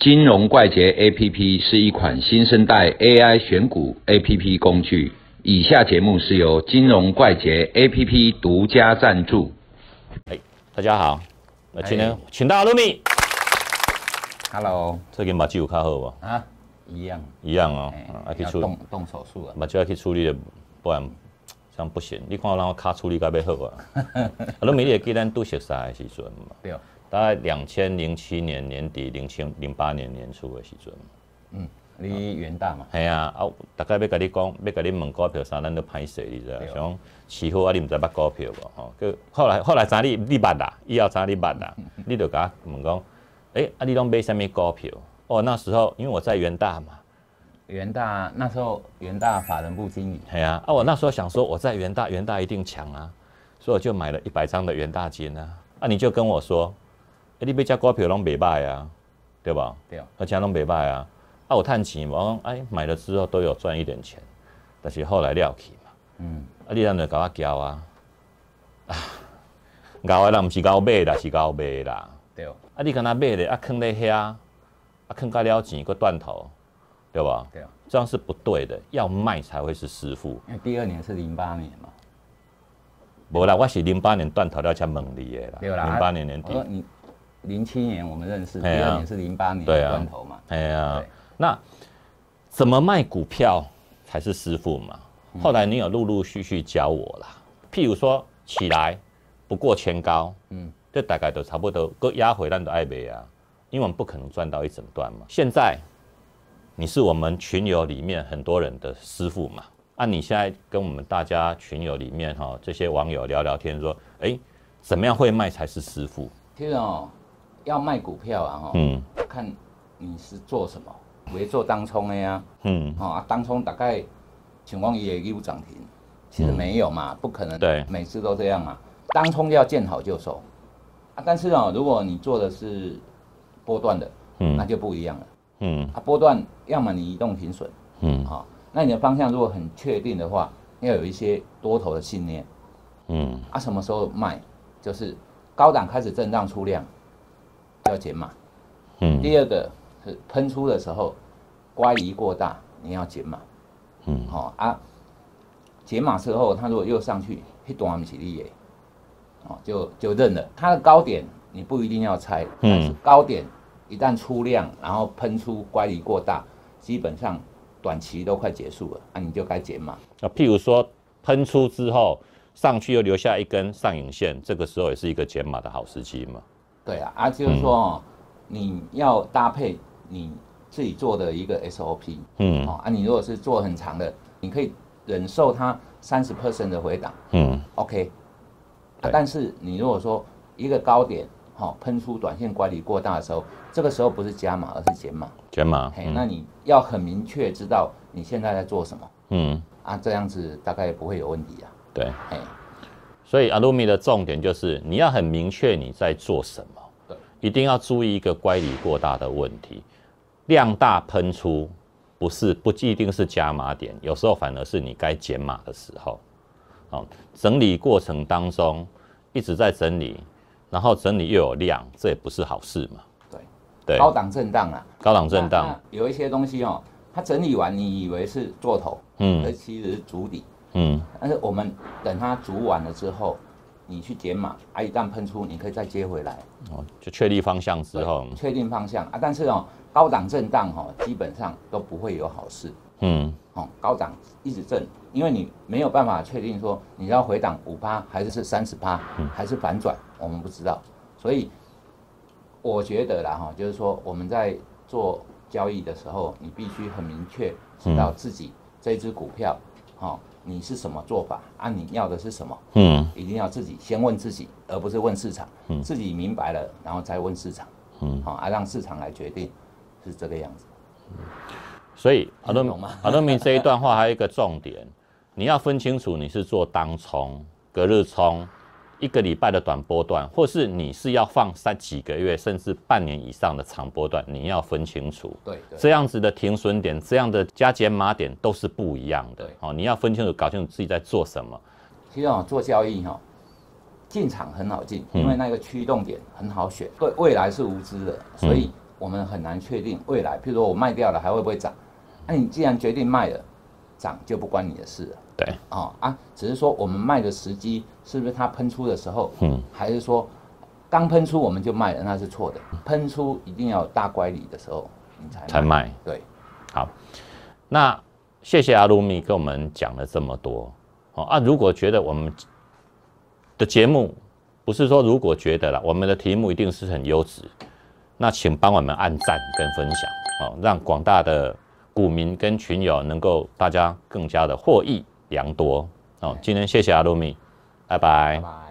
金融怪杰 APP 是一款新生代 AI 选股 APP 工具。以下节目是由金融怪杰 APP 独家赞助。哎，大家好，那今天哎请到卢米，Hello，最近目睭有较好无？啊，一样，一样哦，哎啊去处要动动手术了。目睭要去处理的，不然这样不行。你看我让我卡处理到要好啊。啊，卢米，你会记咱拄熟识的时阵嘛？对，大概两千零七年年底，零七零八年年初的时阵。嗯，你元大嘛？系啊，啊，大概要甲你讲，要甲你问股票啥，咱都歹势，你知道？对想市好啊，你毋知捌股票无？吼，佮后来后来知你你捌啦，以后知你捌啦，你就甲我问讲，诶、啊，你拢买啥物股票？哦，那时候因为我在元大嘛，元大那时候元大法人部经理，系啊，啊，我那时候想说我在元大，元大一定强啊，所以我就买了一百张的元大金啊。啊，你就跟我说，诶、你买只股票拢袂歹啊，对吧？对，而且拢袂歹啊。啊，有趁钱无？我讲哎，买了之后都有赚一点钱，但是后来了去嘛。嗯，啊，你咱就甲我交啊！啊，交的人毋是交买啦，是交卖啦。对，啊，你敢若买咧，啊，囥咧遐，啊，囥到了钱，佫断头，对吧？对，这样是不对的，要卖才会是师傅。因为第二年是零八年嘛。无啦，我是零八年断头了才问你的啦。对啦，零八年年底零七年我们认识，第二年是零八年对啊。断头嘛。哎呀。对，那怎么卖股票才是师傅嘛？嗯。后来你有陆陆续续教我啦，譬如说起来不过前高，嗯。嗯，这大概都差不多，各压回咱都爱卖啊，因为我们不可能赚到一整段嘛。现在你是我们群友里面很多人的师傅嘛，啊，你现在跟我们大家群友里面哈这些网友聊聊天，说，哎，怎么样会卖才是师傅？其实哦，要卖股票啊，哈，嗯。看你是做什么，为做当冲的呀，嗯，哦啊，当冲大概情况也有涨停，其实没有嘛，不可能，对。每次都这样嘛。当冲要见好就收。啊，但是哦，如果你做的是波段的，嗯。那就不一样了。嗯。啊。波段要么你移动停损嗯。啊，那你的方向如果很确定的话，要有一些多头的信念。嗯。啊。什么时候卖？就是高档开始震荡出量，就要减码。嗯第二个是喷出的时候，乖离过大，你要减码。嗯好、啊，解码之后，它如果又上去，一段不起力耶，哦，就就认了。它的高点你不一定要猜，嗯但是高点一旦出量，然后喷出乖离过大，基本上短期都快结束了，啊，你就该减码。啊，譬如说喷出之后上去又留下一根上影线，这个时候也是一个减码的好时机嘛。对啊，啊，就是说哦，你要搭配你自己做的一个 SOP，嗯哦，啊，你如果是做很长的，你可以忍受它三十 percent 的回档。嗯 OK，啊，但是你如果说一个高点，好、喷出短线乖离过大的时候，这个时候不是加码，而是减码。减码。嘿，那你要很明确知道你现在在做什么嗯，啊，这样子大概不会有问题啊。对。嘿，所以阿鲁米的重点就是你要很明确你在做什么，对，一定要注意一个乖离过大的问题，量大喷出不是不一定是加码点，有时候反而是你该减码的时候。哦，整理过程当中一直在整理，然后整理又有量，这也不是好事嘛。对，对，高档震荡啊，高档震那荡，有一些东西哦，它整理完你以为是做头，而嗯其实是足底，嗯但是我们等它煮完了之后，你去解码，啊，一旦喷出，你可以再接回来。哦，就确立方向之后，确定方向啊，但是哦，高档震荡哈、哦，基本上都不会有好事嗯哦。高档一直震，因为你没有办法确定说你要回档五趴还是是三十趴，还是反转，我们不知道。所以我觉得啦哈、就是说我们在做交易的时候，你必须很明确知道自己这只股票哈、你是什么做法啊？你要的是什么？嗯一定要自己先问自己，而不是问市场。自己明白了，然后再问市场。嗯好、啊，让市场来决定，是这个样子。所以阿德阿德明这一段话还有一个重点，你要分清楚你是做当冲、隔日冲、一个礼拜的短波段，或是你是要放三几个月甚至半年以上的长波段，你要分清楚。对对这样子的停损点，这样的加减码点都是不一样的对。哦，你要分清楚，搞清楚自己在做什么。其实哦，做交易哈、进场很好进，嗯因为那个驱动点很好选。对未来是无知的，所以我们很难确定未来，譬如说我卖掉了还会不会涨？那你既然决定卖了，涨就不关你的事了。对，哦啊，只是说我们卖的时机是不是它喷出的时候，嗯，还是说刚喷出我们就卖了，那是错的。喷出一定要有大乖离的时候你才才卖。对，好，那谢谢阿鲁米跟我们讲了这么多。哦啊，如果觉得我们的节目不是说如果觉得了，我们的题目一定是很优质，那请帮我们按赞跟分享哦，让广大的股民跟群友能够大家更加的获益良多哦。今天谢谢阿露米，拜拜。